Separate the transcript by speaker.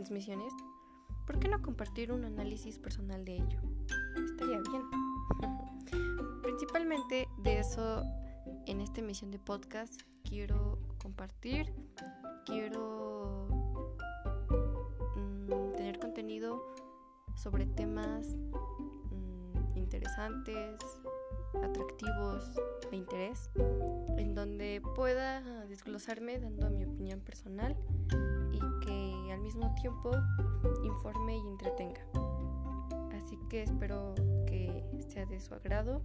Speaker 1: transmisiones, ¿por qué no compartir un análisis personal de ello? Estaría bien. Principalmente de eso en esta emisión de podcast quiero compartir, quiero mm, tener contenido sobre temas mm, interesantes, atractivos, de interés, en donde pueda desglosarme dando mi opinión personal mismo tiempo informe y entretenga. Así que espero que sea de su agrado